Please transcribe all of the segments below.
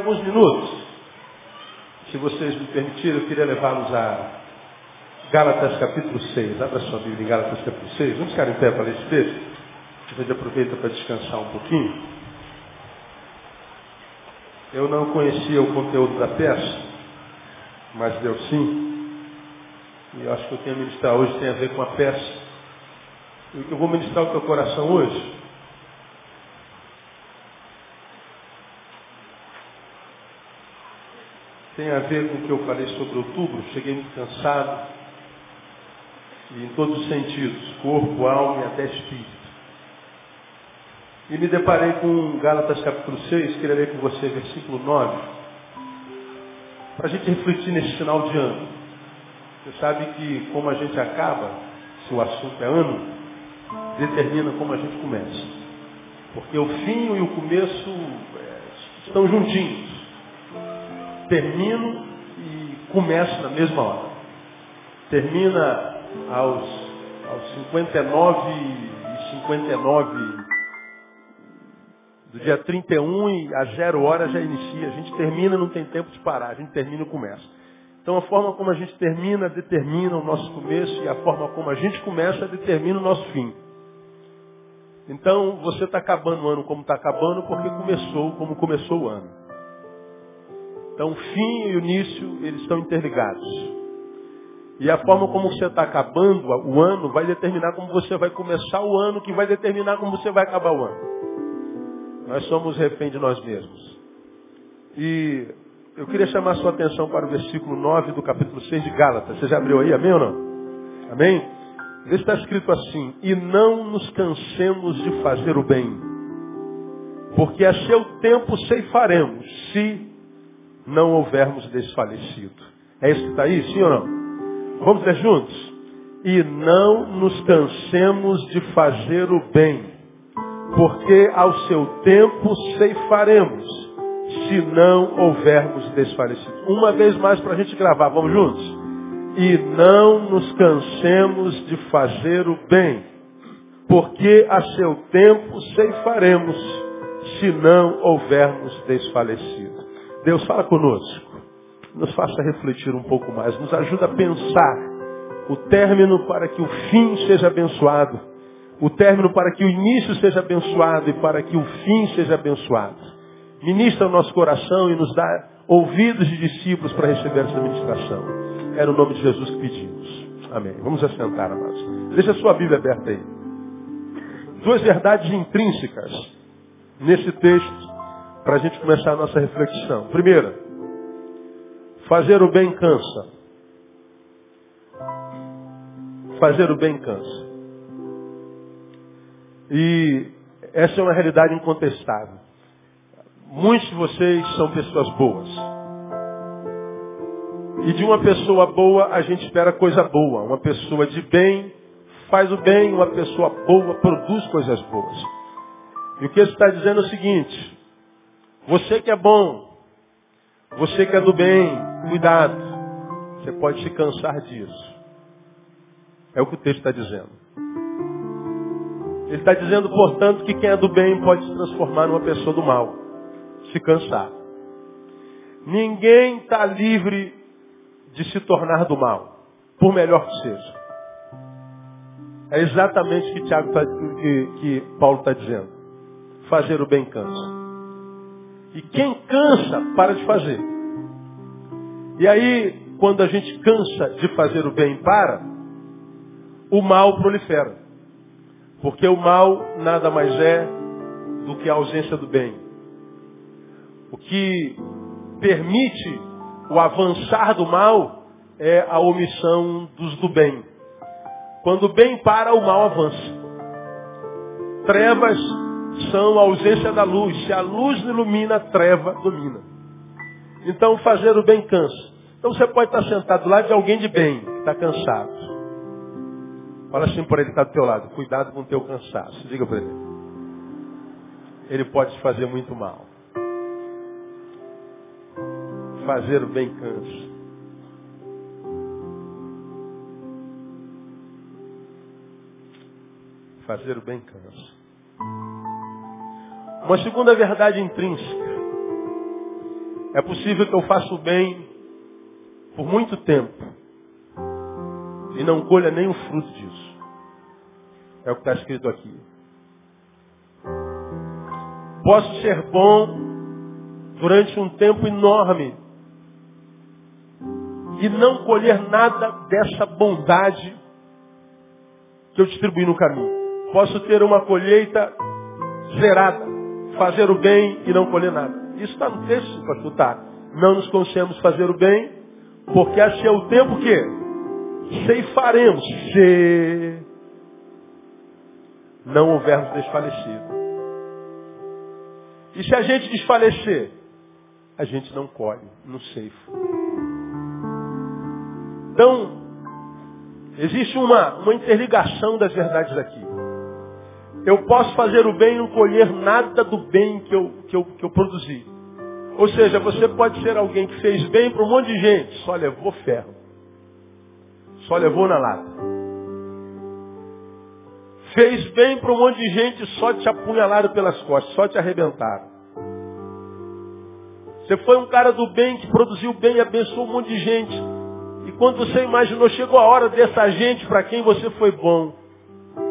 Alguns minutos? Se vocês me permitirem, eu queria levá-los a Gálatas capítulo 6. Abra sua Bíblia em Gálatas capítulo 6. Vamos ficar em pé para ler esse texto? A gente aproveita para descansar um pouquinho. Eu não conhecia o conteúdo da peça, mas deu sim. E eu acho que o que eu tenho a ministrar hoje tem a ver com a peça. Eu vou ministrar o teu coração hoje tem a ver com o que eu falei sobre outubro. Cheguei muito cansado, e em todos os sentidos, corpo, alma e até espírito. E me deparei com Gálatas capítulo 6, queria ler com você versículo 9, para a gente refletir nesse final de ano. Você sabe que como a gente acaba, se o assunto é ano, determina como a gente começa. Porque o fim e o começo é, estão juntinhos termino e começo na mesma hora. Termina aos, aos 59 e 59 do dia 31 e a zero hora já inicia. A gente termina, não tem tempo de parar. A gente termina e começa. Então a forma como a gente termina determina o nosso começo e a forma como a gente começa determina o nosso fim. Então você está acabando o ano como está acabando porque começou como começou o ano. Então o fim e o início, eles estão interligados. E a forma como você está acabando o ano vai determinar como você vai começar o ano, que vai determinar como você vai acabar o ano. Nós somos refém de nós mesmos. E eu queria chamar sua atenção para o versículo 9 do capítulo 6 de Gálatas. Você já abriu aí, amém ou não? Amém? Vê se está escrito assim, e não nos cansemos de fazer o bem, porque a seu tempo ceifaremos, se não houvermos desfalecido. É isso que está aí, sim ou não? Vamos ler juntos? E não nos cansemos de fazer o bem, porque ao seu tempo ceifaremos, se não houvermos desfalecido. Uma vez mais para a gente gravar, vamos juntos? E não nos cansemos de fazer o bem, porque a seu tempo ceifaremos, se não houvermos desfalecido. Deus fala conosco. Nos faça refletir um pouco mais. Nos ajuda a pensar o término para que o fim seja abençoado. O término para que o início seja abençoado e para que o fim seja abençoado. Ministra o nosso coração e nos dá ouvidos de discípulos para receber essa ministração. Era o nome de Jesus que pedimos. Amém. Vamos assentar, amados. Deixa a sua Bíblia aberta aí. Duas verdades intrínsecas nesse texto para a gente começar a nossa reflexão. Primeira, fazer o bem cansa. Fazer o bem cansa. E essa é uma realidade incontestável. Muitos de vocês são pessoas boas. E de uma pessoa boa a gente espera coisa boa. Uma pessoa de bem faz o bem, uma pessoa boa produz coisas boas. E o que ele está dizendo é o seguinte, você que é bom, você que é do bem, cuidado. Você pode se cansar disso. É o que o texto está dizendo. Ele está dizendo, portanto, que quem é do bem pode se transformar numa pessoa do mal. Se cansar. Ninguém está livre de se tornar do mal, por melhor que seja. É exatamente o que, Tiago tá, que, que Paulo está dizendo. Fazer o bem cansa. E quem cansa, para de fazer. E aí, quando a gente cansa de fazer o bem para, o mal prolifera. Porque o mal nada mais é do que a ausência do bem. O que permite o avançar do mal é a omissão dos do bem. Quando o bem para, o mal avança. Trevas são a ausência da luz. Se a luz ilumina, a treva domina. Então fazer o bem cansa. Então você pode estar sentado lá de alguém de bem, que está cansado. Fala assim por ele que está do teu lado, cuidado com o teu cansaço. Diga para ele. Ele pode te fazer muito mal. Fazer o bem cansa. Fazer o bem cansa. Uma segunda verdade intrínseca. É possível que eu faça o bem por muito tempo e não colha nem o fruto disso. É o que está escrito aqui. Posso ser bom durante um tempo enorme e não colher nada dessa bondade que eu distribuí no caminho. Posso ter uma colheita zerada, fazer o bem e não colher nada. Isso está no texto, pastor, tá. Não nos conseguimos fazer o bem, porque esse é o tempo que ceifaremos, se não houvermos desfalecido. E se a gente desfalecer, a gente não colhe, não ceifa. Então, existe uma, uma interligação das verdades aqui. Eu posso fazer o bem e não colher nada do bem que eu, que eu, que eu produzi. Ou seja, você pode ser alguém que fez bem para um monte de gente, só levou ferro. Só levou na lata. Fez bem para um monte de gente, só te apunhalaram pelas costas, só te arrebentaram. Você foi um cara do bem que produziu bem e abençoou um monte de gente. E quando você imaginou, chegou a hora dessa gente para quem você foi bom.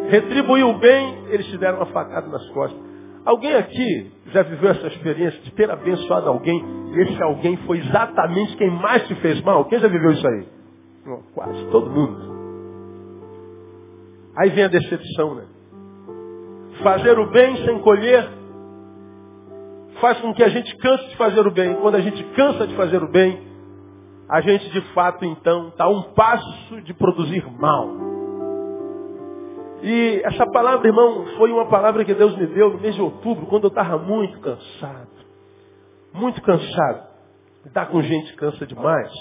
Retribuiu bem, eles te deram uma facada nas costas. Alguém aqui já viveu essa experiência de ter abençoado alguém e esse alguém foi exatamente quem mais te fez mal? Quem já viveu isso aí? Quase todo mundo. Aí vem a decepção, né? Fazer o bem sem colher faz com que a gente canse de fazer o bem. Quando a gente cansa de fazer o bem, a gente de fato então está a um passo de produzir mal. E essa palavra, irmão, foi uma palavra que Deus me deu no mês de outubro, quando eu estava muito cansado. Muito cansado. Estar com gente cansa demais.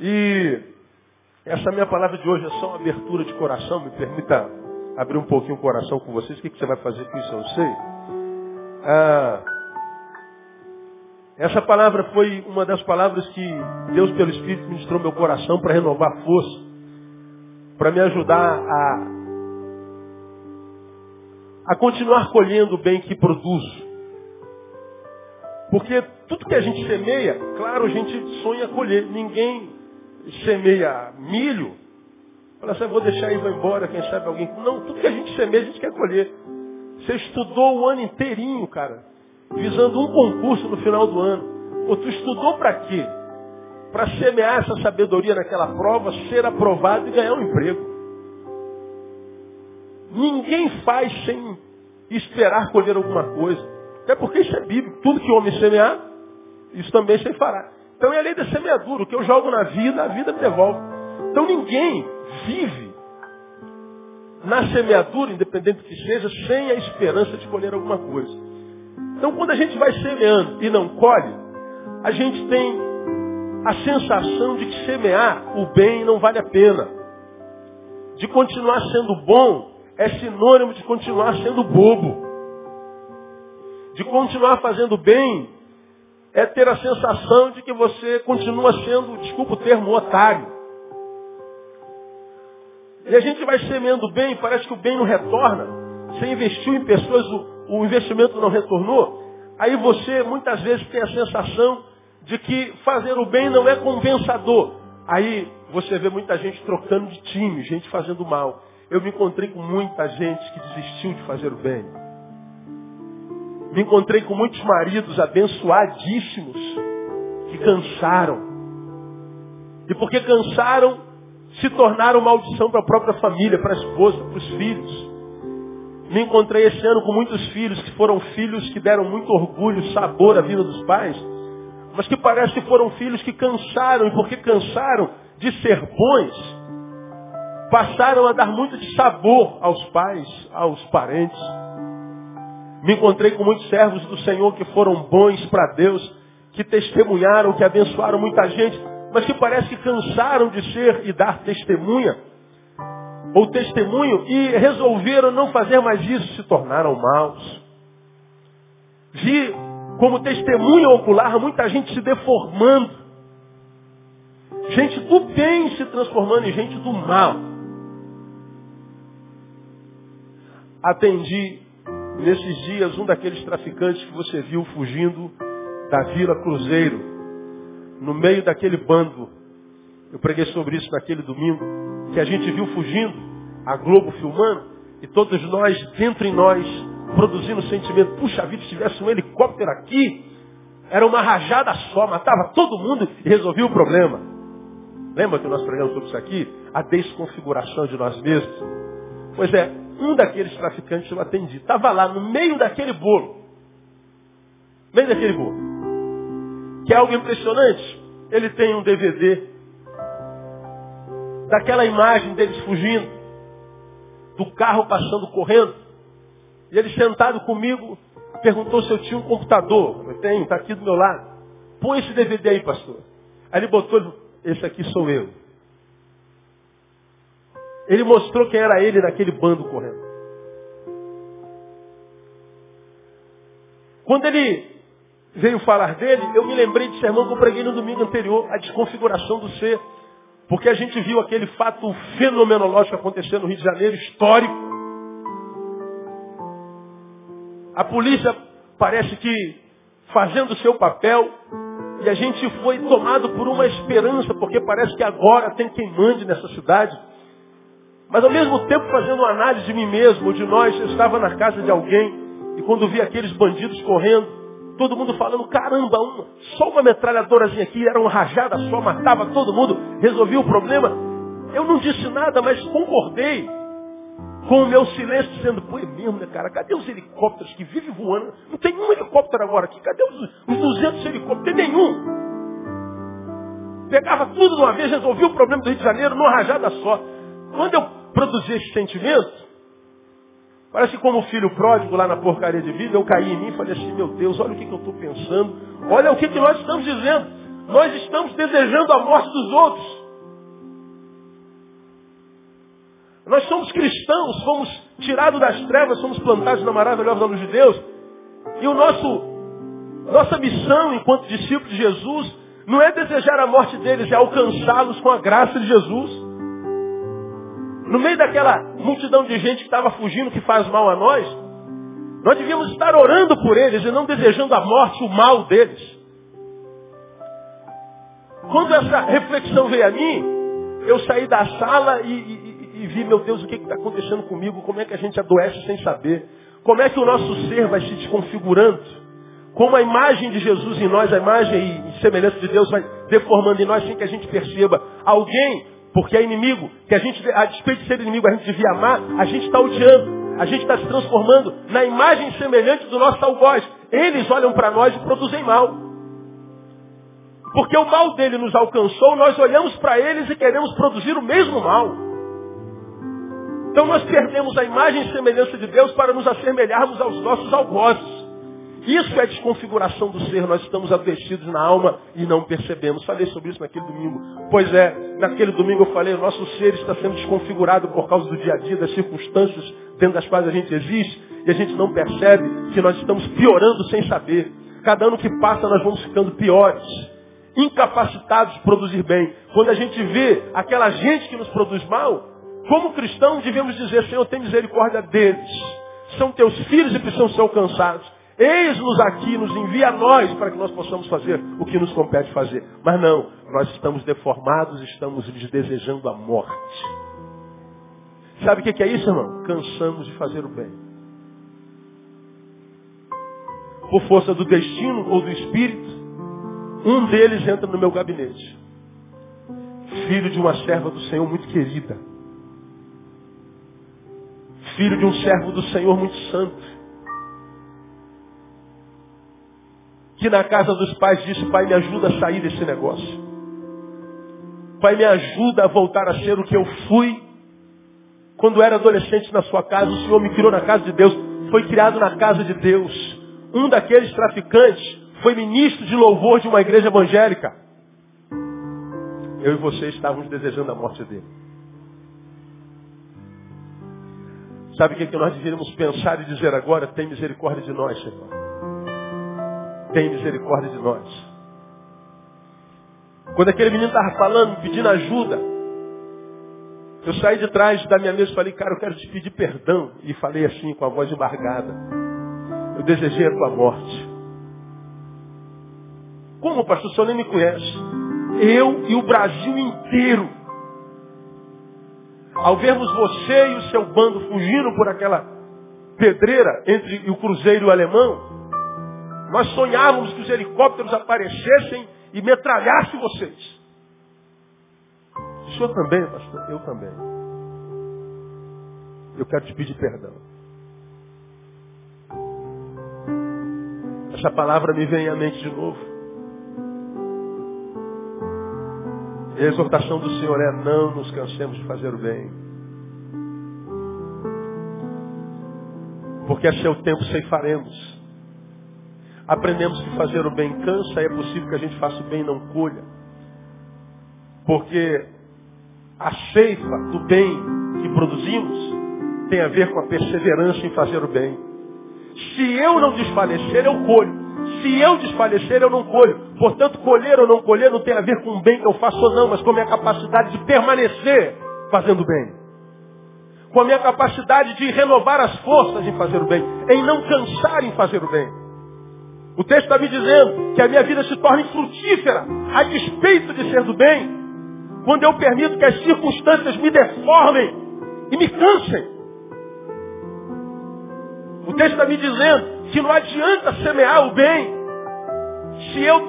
E essa minha palavra de hoje é só uma abertura de coração. Me permita abrir um pouquinho o coração com vocês. O que, você vai fazer com isso? Eu sei. Ah, essa palavra foi uma das palavras que Deus, pelo Espírito, ministrou meu coração para renovar força, para me ajudar a, a continuar colhendo o bem que produzo. Porque tudo que a gente semeia, claro, a gente sonha colher. Ninguém semeia milho, fala assim, vou deixar e vou embora, quem sabe alguém. Não, tudo que a gente semeia, a gente quer colher. Você estudou o ano inteirinho, cara visando um concurso no final do ano. Ou tu estudou para quê? Para semear essa sabedoria naquela prova, ser aprovado e ganhar um emprego. Ninguém faz sem esperar colher alguma coisa. Até porque isso é bíblico. Tudo que o homem semear, isso também se fará. Então é a lei da semeadura. O que eu jogo na vida, a vida me devolve. Então ninguém vive na semeadura, independente do que seja, sem a esperança de colher alguma coisa. Então quando a gente vai semeando e não colhe, a gente tem a sensação de que semear o bem não vale a pena. De continuar sendo bom é sinônimo de continuar sendo bobo. De continuar fazendo bem é ter a sensação de que você continua sendo, desculpa o termo, otário. E a gente vai semeando bem, parece que o bem não retorna. Você investiu em pessoas, o investimento não retornou, aí você muitas vezes tem a sensação de que fazer o bem não é compensador. Aí você vê muita gente trocando de time, gente fazendo mal. Eu me encontrei com muita gente que desistiu de fazer o bem. Me encontrei com muitos maridos abençoadíssimos que cansaram. E porque cansaram, se tornaram maldição para a própria família, para a esposa, para os filhos. Me encontrei esse ano com muitos filhos que foram filhos que deram muito orgulho, sabor à vida dos pais, mas que parece que foram filhos que cansaram, e porque cansaram de ser bons, passaram a dar muito de sabor aos pais, aos parentes. Me encontrei com muitos servos do Senhor que foram bons para Deus, que testemunharam, que abençoaram muita gente, mas que parece que cansaram de ser e dar testemunha ou testemunho e resolveram não fazer mais isso, se tornaram maus. Vi como testemunho ocular muita gente se deformando. Gente do bem se transformando em gente do mal. Atendi nesses dias um daqueles traficantes que você viu fugindo da Vila Cruzeiro no meio daquele bando, eu preguei sobre isso naquele domingo, que a gente viu fugindo, a Globo filmando, e todos nós, dentro em nós, produzindo o sentimento, puxa vida, se tivesse um helicóptero aqui, era uma rajada só, matava todo mundo e resolvia o problema. Lembra que nós pregamos sobre isso aqui? A desconfiguração de nós mesmos. Pois é, um daqueles traficantes eu atendi. Estava lá no meio daquele bolo. No meio daquele bolo. Que é algo impressionante. Ele tem um DVD daquela imagem deles fugindo, do carro passando correndo. E ele sentado comigo, perguntou se eu tinha um computador. Eu tenho, está aqui do meu lado. Põe esse DVD aí, pastor. Aí ele botou, esse aqui sou eu. Ele mostrou quem era ele naquele bando correndo. Quando ele veio falar dele, eu me lembrei de sermão que eu preguei no domingo anterior, a desconfiguração do ser. Porque a gente viu aquele fato fenomenológico acontecer no Rio de Janeiro, histórico. A polícia parece que fazendo o seu papel, e a gente foi tomado por uma esperança, porque parece que agora tem quem mande nessa cidade. Mas ao mesmo tempo fazendo uma análise de mim mesmo, de nós, eu estava na casa de alguém, e quando vi aqueles bandidos correndo, todo mundo falando, caramba, uma, só uma metralhadorazinha aqui, era uma rajada só, matava todo mundo, resolvia o problema. Eu não disse nada, mas concordei com o meu silêncio, dizendo, pô, é mesmo, né, cara? Cadê os helicópteros que vivem voando? Não tem um helicóptero agora aqui. Cadê os, os 200 helicópteros? Tem nenhum. Pegava tudo de uma vez, resolvia o problema do Rio de Janeiro numa rajada só. Quando eu produzi esse sentimento, parece que como filho pródigo lá na porcaria de vida, eu caí em mim e falei assim, meu Deus, olha o que, que eu estou pensando. Olha o que, que nós estamos dizendo. Nós estamos desejando a morte dos outros. Nós somos cristãos, fomos tirados das trevas, somos plantados na maravilhosa luz de Deus. E o nosso, nossa missão enquanto discípulos de Jesus não é desejar a morte deles, é alcançá-los com a graça de Jesus. No meio daquela multidão de gente que estava fugindo, que faz mal a nós, nós devíamos estar orando por eles e não desejando a morte, o mal deles. Quando essa reflexão veio a mim, eu saí da sala e, e e vi, meu Deus, o que está acontecendo comigo, como é que a gente adoece sem saber, como é que o nosso ser vai se desconfigurando, como a imagem de Jesus em nós, a imagem e semelhança de Deus vai deformando em nós sem que a gente perceba. Alguém, porque é inimigo, que a gente, a despeito de ser inimigo, a gente devia amar, a gente está odiando. A gente está se transformando na imagem semelhante do nosso algoz. Eles olham para nós e produzem mal. Porque o mal dele nos alcançou, nós olhamos para eles e queremos produzir o mesmo mal. Então nós perdemos a imagem e semelhança de Deus para nos assemelharmos aos nossos algozes. Isso é desconfiguração do ser, nós estamos adoecidos na alma e não percebemos. Falei sobre isso naquele domingo. Pois é, naquele domingo eu falei, o nosso ser está sendo desconfigurado por causa do dia a dia, das circunstâncias dentro das quais a gente existe, e a gente não percebe que nós estamos piorando sem saber. Cada ano que passa nós vamos ficando piores, incapacitados de produzir bem. Quando a gente vê aquela gente que nos produz mal, como cristão, devemos dizer, Senhor, tem misericórdia deles. São teus filhos e precisam ser alcançados. Eis-nos aqui, nos envia a nós para que nós possamos fazer o que nos compete fazer. Mas não, nós estamos deformados, estamos lhes desejando a morte. Sabe o que é isso, irmão? Cansamos de fazer o bem. Por força do destino ou do espírito, um deles entra no meu gabinete. Filho de uma serva do Senhor muito querida filho de um servo do Senhor muito santo. Que na casa dos pais disse, pai, me ajuda a sair desse negócio. Pai, me ajuda a voltar a ser o que eu fui quando era adolescente na sua casa. O Senhor me criou na casa de Deus. Foi criado na casa de Deus. Um daqueles traficantes foi ministro de louvor de uma igreja evangélica. Eu e você estávamos desejando a morte dele. Sabe o que, é que nós deveríamos pensar e dizer agora? Tem misericórdia de nós, Senhor. Tem misericórdia de nós. Quando aquele menino estava falando, pedindo ajuda, eu saí de trás da minha mesa e falei, cara, eu quero te pedir perdão. E falei assim, com a voz embargada. Eu desejei a tua morte. Como, pastor? O senhor nem me conhece. Eu e o Brasil inteiro. Ao vermos você e o seu bando fugindo por aquela pedreira entre o cruzeiro e o alemão, nós sonhávamos que os helicópteros aparecessem e metralhassem vocês. O senhor também, pastor? Eu também. Eu quero te pedir perdão. Essa palavra me vem à mente de novo. E a exortação do Senhor é não nos cansemos de fazer o bem. Porque a seu tempo ceifaremos. Aprendemos que fazer o bem cansa é possível que a gente faça o bem e não colha. Porque a ceifa do bem que produzimos tem a ver com a perseverança em fazer o bem. Se eu não desfalecer, eu colho. Se eu desfalecer, eu não colho. Portanto, colher ou não colher não tem a ver com o bem que eu faço ou não, mas com a minha capacidade de permanecer fazendo bem. Com a minha capacidade de renovar as forças em fazer o bem, em não cansar em fazer o bem. O texto está me dizendo que a minha vida se torne frutífera, a despeito de ser do bem, quando eu permito que as circunstâncias me deformem e me cansem. O texto está me dizendo que não adianta semear o bem se eu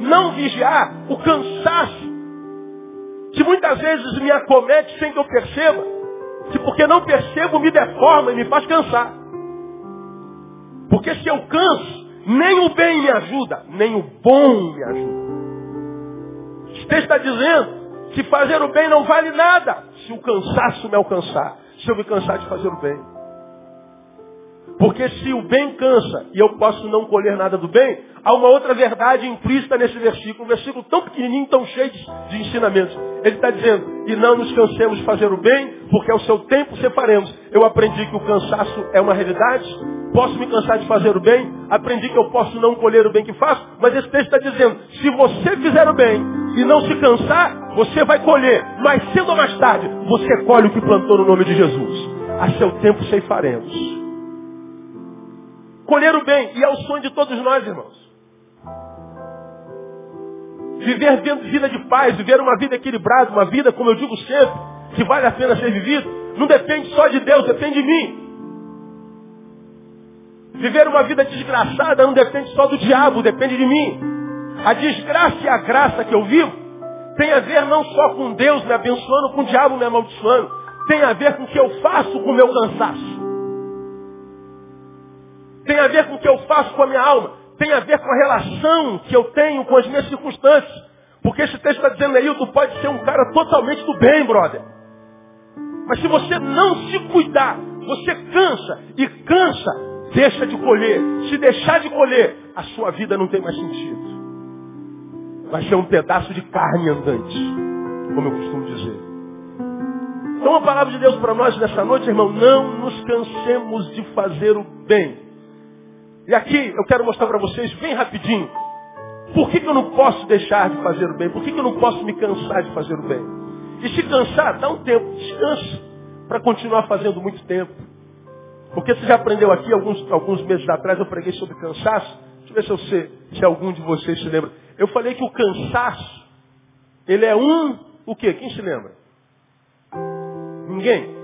não vigiar o cansaço que muitas vezes me acomete sem que eu perceba, que porque não percebo me deforma e me faz cansar. Porque se eu canso, nem o bem me ajuda, nem o bom me ajuda. Texto está dizendo que fazer o bem não vale nada se o cansaço me alcançar, se eu me cansar de fazer o bem. Porque se o bem cansa e eu posso não colher nada do bem, há uma outra verdade implícita nesse versículo, um versículo tão pequenininho, tão cheio de, de ensinamentos. Ele está dizendo, e não nos cansemos de fazer o bem, porque ao seu tempo separemos. Eu aprendi que o cansaço é uma realidade, posso me cansar de fazer o bem, aprendi que eu posso não colher o bem que faço, mas esse texto está dizendo, se você fizer o bem e não se cansar, você vai colher, mais cedo ou mais tarde, você colhe o que plantou no nome de Jesus. A seu tempo ceifaremos. Colher o bem. E é o sonho de todos nós, irmãos. Viver vida de paz, viver uma vida equilibrada, uma vida, como eu digo sempre, que vale a pena ser vivido, não depende só de Deus, depende de mim. Viver uma vida desgraçada não depende só do diabo, depende de mim. A desgraça e a graça que eu vivo tem a ver não só com Deus me abençoando, com o diabo me amaldiçoando. Tem a ver com o que eu faço com o meu cansaço. Tem a ver com o que eu faço com a minha alma. Tem a ver com a relação que eu tenho com as minhas circunstâncias. Porque esse texto está dizendo aí, tu pode ser um cara totalmente do bem, brother. Mas se você não se cuidar, você cansa e cansa, deixa de colher. Se deixar de colher, a sua vida não tem mais sentido. Vai ser um pedaço de carne andante, como eu costumo dizer. Então a palavra de Deus para nós nessa noite, irmão, não nos cansemos de fazer o bem. E aqui eu quero mostrar para vocês bem rapidinho. Por que, que, eu não posso deixar de fazer o bem? Por que, que eu não posso me cansar de fazer o bem? E se cansar, dá um tempo, descansa, para continuar fazendo muito tempo. Porque você já aprendeu aqui, alguns, alguns meses atrás eu preguei sobre cansaço. Deixa eu ver se, eu sei, se algum de vocês se lembra. Eu falei que o cansaço, ele é um, o quê? Quem se lembra? Ninguém?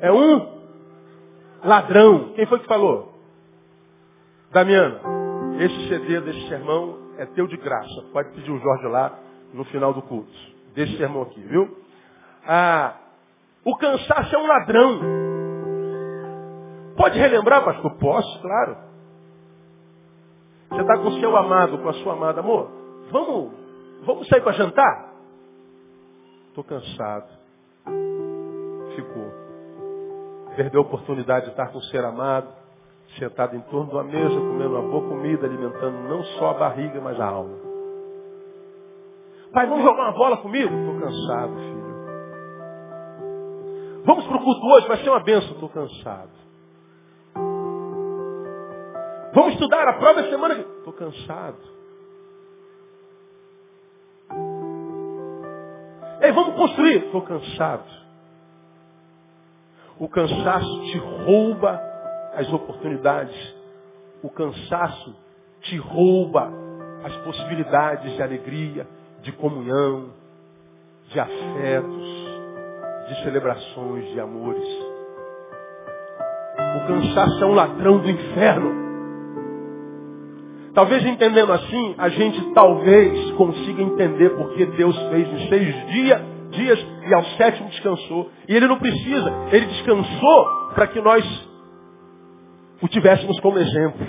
É um ladrão. Quem foi que falou? Damiana, esse CD desse sermão é teu de graça. Pode pedir o Jorge lá no final do culto. Desse sermão aqui, viu? Ah, o cansaço é um ladrão. Pode relembrar, pastor? Posso, claro. Você está com o seu amado, com a sua amada, amor? Vamos, vamos sair para jantar? Estou cansado. Ficou. Perdeu a oportunidade de estar com o ser amado sentado em torno de uma mesa, comendo uma boa comida, alimentando não só a barriga, mas a alma. Pai, vamos jogar uma bola comigo? Estou cansado, filho. Vamos para o culto hoje, vai ser uma benção. Estou cansado. Vamos estudar a prova semana. Estou cansado. Ei, vamos construir. Estou cansado. O cansaço te rouba as oportunidades. O cansaço te rouba as possibilidades de alegria, de comunhão, de afetos, de celebrações, de amores. O cansaço é um ladrão do inferno. Talvez entendendo assim, a gente talvez consiga entender porque Deus fez em seis dias, dias e ao sétimo descansou. E Ele não precisa, Ele descansou para que nós o tivéssemos como exemplo.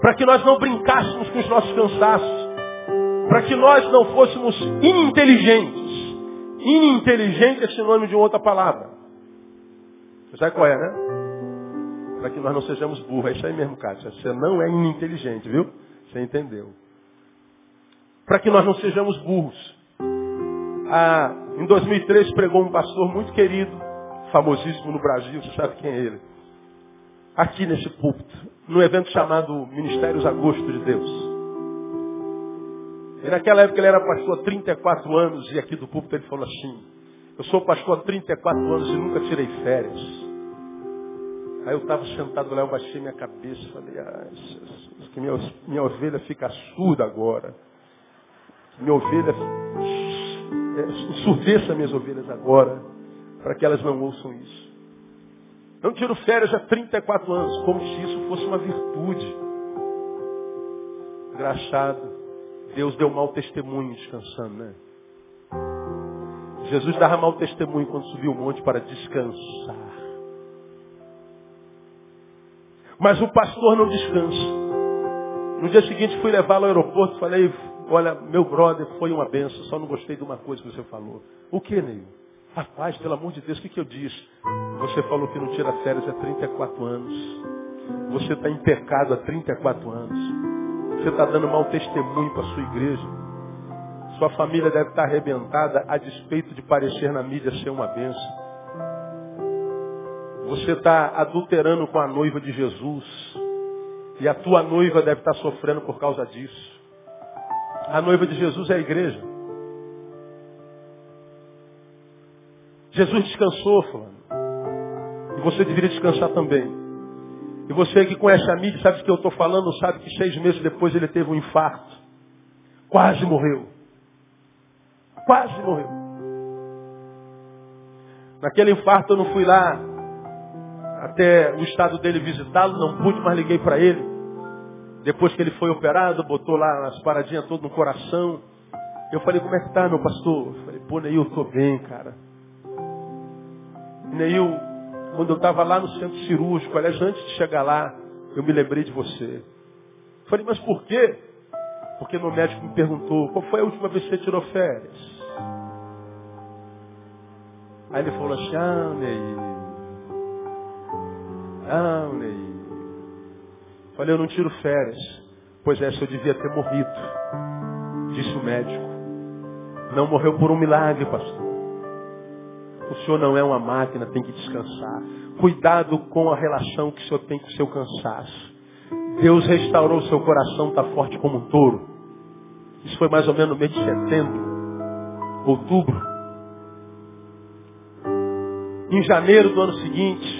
Para que nós não brincássemos com os nossos cansaços. Para que nós não fôssemos ininteligentes. Ininteligente é sinônimo de outra palavra. Você sabe qual é, né? Para que nós não sejamos burros. É isso aí mesmo, Kátia. Você não é ininteligente, viu? Você entendeu. Para que nós não sejamos burros. Ah, em 2003 pregou um pastor muito querido, famosíssimo no Brasil, você sabe quem é ele. Aqui nesse púlpito, num evento chamado Ministérios Agosto de Deus. E naquela época ele era pastor há 34 anos, e aqui do púlpito ele falou assim, eu sou pastor há 34 anos e nunca tirei férias. Aí eu estava sentado lá, eu baixei minha cabeça e falei, ah, que minha, minha ovelha fica surda agora. Minha ovelha, é, surdeça minhas ovelhas agora, para que elas não ouçam isso. Não tiro férias há 34 anos, como se isso fosse uma virtude. Engraçado, Deus deu mau testemunho descansando, né? Jesus dava mau testemunho quando subiu o monte para descansar. Mas o pastor não descansa. No dia seguinte fui levá-lo ao aeroporto e falei, olha, meu brother, foi uma benção, só não gostei de uma coisa que você falou. O que, Neil? Rapaz, pelo amor de Deus, o que, que eu disse? Você falou que não tira férias há 34 anos. Você está em pecado há 34 anos. Você está dando mau testemunho para a sua igreja. Sua família deve estar arrebentada a despeito de parecer na mídia ser uma benção. Você está adulterando com a noiva de Jesus. E a tua noiva deve estar sofrendo por causa disso. A noiva de Jesus é a igreja. Jesus descansou, falando. E você deveria descansar também. E você que conhece a mídia, sabe o que eu estou falando, sabe que seis meses depois ele teve um infarto. Quase morreu. Quase morreu. Naquele infarto eu não fui lá até o estado dele visitá-lo, não pude, mas liguei para ele. Depois que ele foi operado, botou lá as paradinhas todas no coração. Eu falei, como é que tá, meu pastor? Eu falei, pô, Neil, eu tô bem, cara. Neil, quando eu estava lá no centro cirúrgico, aliás, antes de chegar lá, eu me lembrei de você. Eu falei, mas por quê? Porque meu médico me perguntou, qual foi a última vez que você tirou férias? Aí ele falou assim, ah, Neil, não, Ney. Falei, eu não tiro férias. Pois é, eu devia ter morrido. Disse o médico. Não morreu por um milagre, pastor. O senhor não é uma máquina, tem que descansar. Cuidado com a relação que o senhor tem com o seu cansaço. Deus restaurou o seu coração, está forte como um touro. Isso foi mais ou menos no mês de setembro, outubro. Em janeiro do ano seguinte,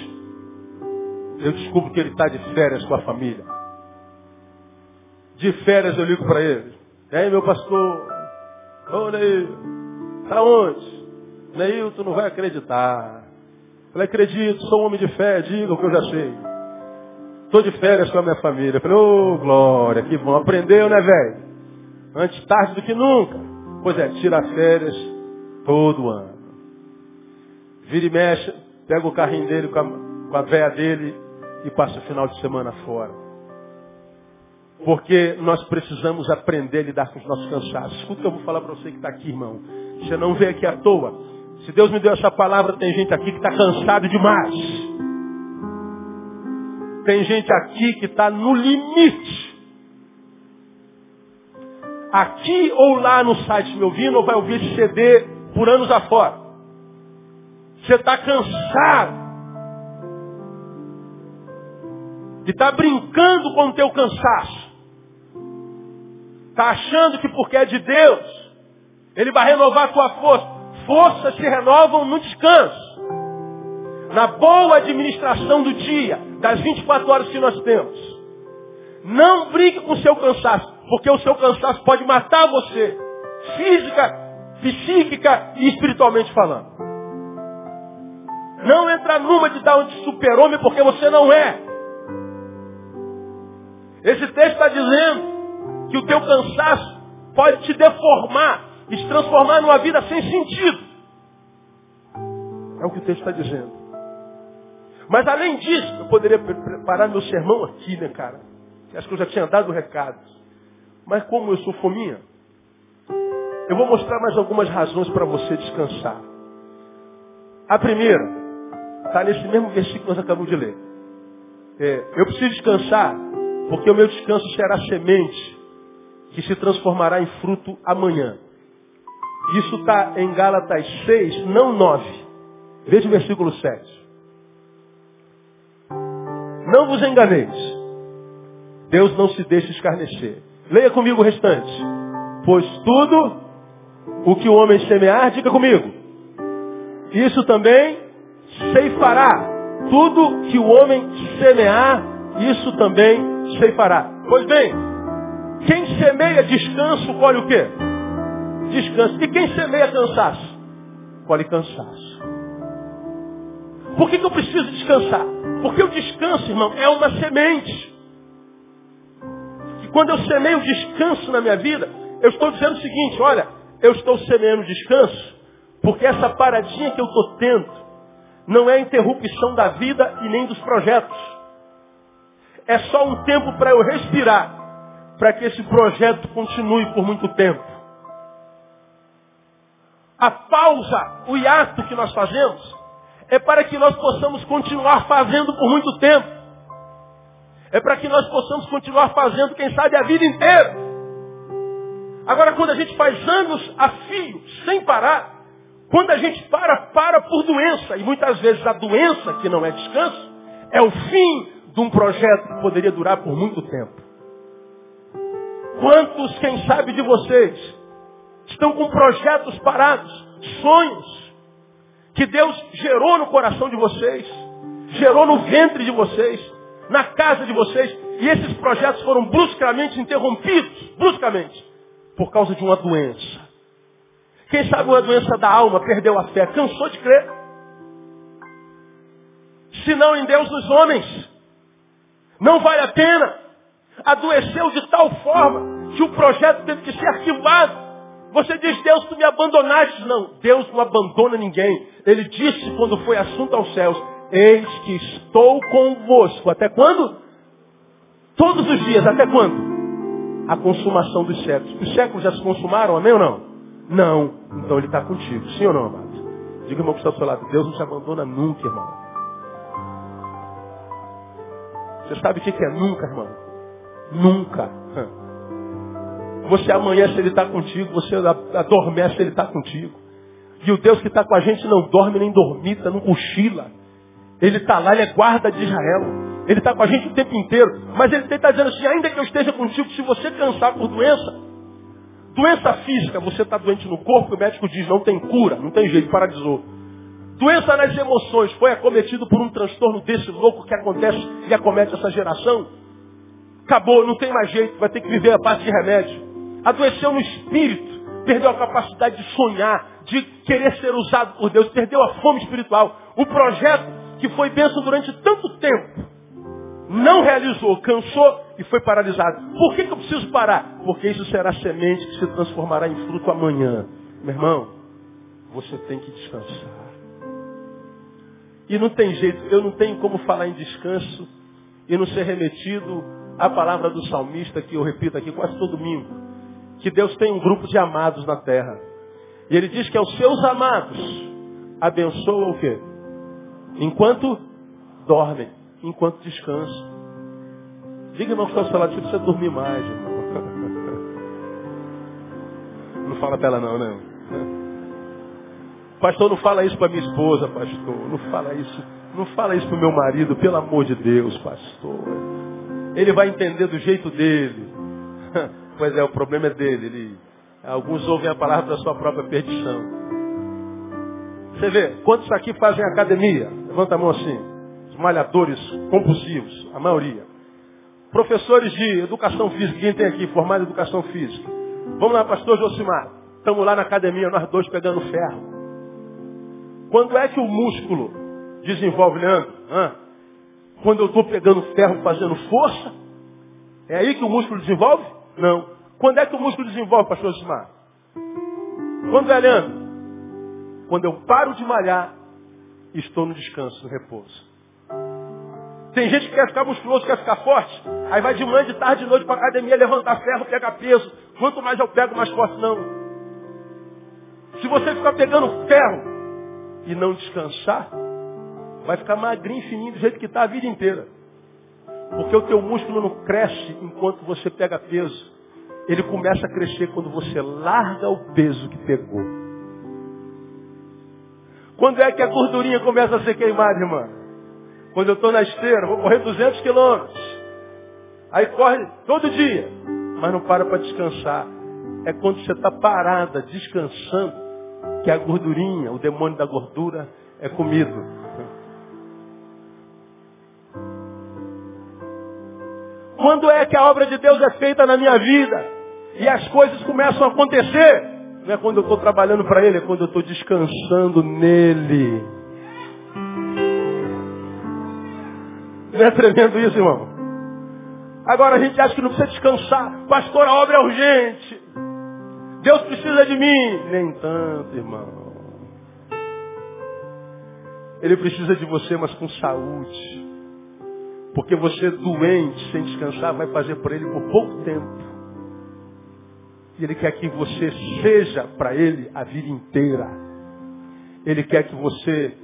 eu descubro que ele está de férias com a família. De férias eu ligo para ele. E aí, meu pastor? Ô, Neil, tá onde? Neil, tu não vai acreditar. Falei, acredito, sou um homem de fé, diga o que eu já sei. Estou de férias com a minha família. Falei, ô, oh, glória, que bom. Aprendeu, né, velho? Antes tarde do que nunca. Pois é, tira férias todo ano. Vira e mexe, pega o carrinho dele com a, com a véia dele e passa o final de semana fora. Porque nós precisamos aprender a lidar com os nossos cansaços. Escuta o que eu vou falar para você que está aqui, irmão. Você não veio aqui à toa. Se Deus me deu essa palavra, tem gente aqui que está cansado demais. Tem gente aqui que está no limite. Aqui ou lá no site me ouvindo, ou vai ouvir CD por anos afora. Você está cansado. E está brincando com o teu cansaço. Está achando que porque é de Deus, Ele vai renovar a tua força. Forças se renovam no descanso. Na boa administração do dia, das 24 horas que nós temos. Não brigue com o seu cansaço. Porque o seu cansaço pode matar você, física, psíquica e espiritualmente falando. Não entra numa de dar um de super-homem porque você não é. Esse texto está dizendo que o teu cansaço pode te deformar e se transformar numa vida sem sentido. É o que o texto está dizendo. Mas além disso, eu poderia preparar meu sermão aqui, né, cara? Acho que eu já tinha dado o recado. Mas como eu sou fominha, eu vou mostrar mais algumas razões para você descansar. A primeira, está nesse mesmo versículo que nós acabamos de ler. É, eu preciso descansar, porque o meu descanso será semente que se transformará em fruto amanhã. Isso está em Gálatas 6, não 9. Veja o versículo 7. Não vos enganeis. Deus não se deixa escarnecer. Leia comigo o restante. Pois tudo o que o homem semear, diga comigo. Isso também ceifará. Tudo que o homem semear, isso também ceifará. Pois bem, quem semeia descanso, colhe o quê? Descanso. E quem semeia cansaço? Colhe cansaço. Por que, que eu preciso descansar? Porque o descanso, irmão, é uma semente. E quando eu semeio descanso na minha vida, eu estou dizendo o seguinte, olha, eu estou semeando descanso, porque essa paradinha que eu estou tendo não é interrupção da vida e nem dos projetos. É só um tempo para eu respirar, para que esse projeto continue por muito tempo. A pausa, o hiato que nós fazemos, é para que nós possamos continuar fazendo por muito tempo. É para que nós possamos continuar fazendo, quem sabe, a vida inteira. Agora, quando a gente faz anos a fio, sem parar, quando a gente para, para por doença. E muitas vezes a doença, que não é descanso, é o fim de um projeto que poderia durar por muito tempo. Quantos, quem sabe de vocês, estão com projetos parados, sonhos, que Deus gerou no coração de vocês, gerou no ventre de vocês, na casa de vocês, e esses projetos foram bruscamente interrompidos, bruscamente, por causa de uma doença. Quem sabe uma doença da alma, perdeu a fé, cansou de crer. Se não em Deus nos homens. Não vale a pena. Adoeceu de tal forma que o projeto teve que ser arquivado. Você diz, Deus, tu me abandonaste. Não, Deus não abandona ninguém. Ele disse quando foi assunto aos céus, eis que estou convosco. Até quando? Todos os dias, até quando? A consumação dos séculos. Os séculos já se consumaram, amém ou não? Não. Então ele está contigo. Sim ou não, amado? Diga, irmão, que está ao seu lado. Deus não te abandona nunca, irmão. Você sabe o que é nunca, irmão? Nunca. Você amanhece, Ele está contigo. Você adormece, Ele está contigo. E o Deus que está com a gente não dorme nem dormita, não cochila. Ele está lá, Ele é guarda de Israel. Ele está com a gente o tempo inteiro. Mas Ele está dizendo assim, ainda que eu esteja contigo, se você cansar por doença, doença física, você está doente no corpo, o médico diz, não tem cura, não tem jeito, paralisou. Doença nas emoções, foi acometido por um transtorno desse louco que acontece e acomete essa geração. Acabou, não tem mais jeito, vai ter que viver a base de remédio adoeceu no espírito, perdeu a capacidade de sonhar, de querer ser usado por Deus, perdeu a fome espiritual. O projeto que foi bênção durante tanto tempo, não realizou, cansou e foi paralisado. Por que, que eu preciso parar? Porque isso será semente que se transformará em fruto amanhã. Meu irmão, você tem que descansar. E não tem jeito, eu não tenho como falar em descanso e não ser remetido à palavra do salmista que eu repito aqui quase todo domingo que Deus tem um grupo de amados na terra. E ele diz que aos seus amados abençoa o quê? Enquanto dormem, enquanto descansam. Diga, irmão, que está ao seu você dormir mais, irmão. Não fala pra ela não, né? Pastor, não fala isso para minha esposa, pastor. Não fala isso. Não fala isso para meu marido, pelo amor de Deus, pastor. Ele vai entender do jeito dele. Pois é, o problema é dele. Ele, alguns ouvem a palavra da sua própria perdição. Você vê, quantos aqui fazem academia? Levanta a mão assim. Os malhadores compulsivos, a maioria. Professores de educação física, quem tem aqui formado em educação física? Vamos lá, pastor Josimar. Estamos lá na academia, nós dois pegando ferro. Quando é que o músculo desenvolve, Leandro? Hã? Quando eu estou pegando ferro fazendo força? É aí que o músculo desenvolve? Não. Quando é que o músculo desenvolve, pastor Josimar? Quando é, Leandro? Quando eu paro de malhar estou no descanso, no repouso. Tem gente que quer ficar musculoso, quer ficar forte. Aí vai de manhã, de tarde, de noite para academia, levantar ferro, pegar peso. Quanto mais eu pego, mais forte. Não. Se você ficar pegando ferro e não descansar, vai ficar magrinho, fininho, do jeito que está a vida inteira. Porque o teu músculo não cresce enquanto você pega peso. Ele começa a crescer quando você larga o peso que pegou. Quando é que a gordurinha começa a ser queimada, irmã? Quando eu estou na esteira, vou correr 200 quilômetros. Aí corre todo dia, mas não para para descansar. É quando você está parada, descansando, que a gordurinha, o demônio da gordura, é comido. Quando é que a obra de Deus é feita na minha vida e as coisas começam a acontecer? Não é quando eu estou trabalhando para Ele, é quando eu estou descansando nele. Não é tremendo isso, irmão? Agora a gente acha que não precisa descansar. Pastor, a obra é urgente. Deus precisa de mim. Nem tanto, irmão. Ele precisa de você, mas com saúde. Porque você doente, sem descansar, vai fazer por ele por pouco tempo. E ele quer que você seja para ele a vida inteira. Ele quer que você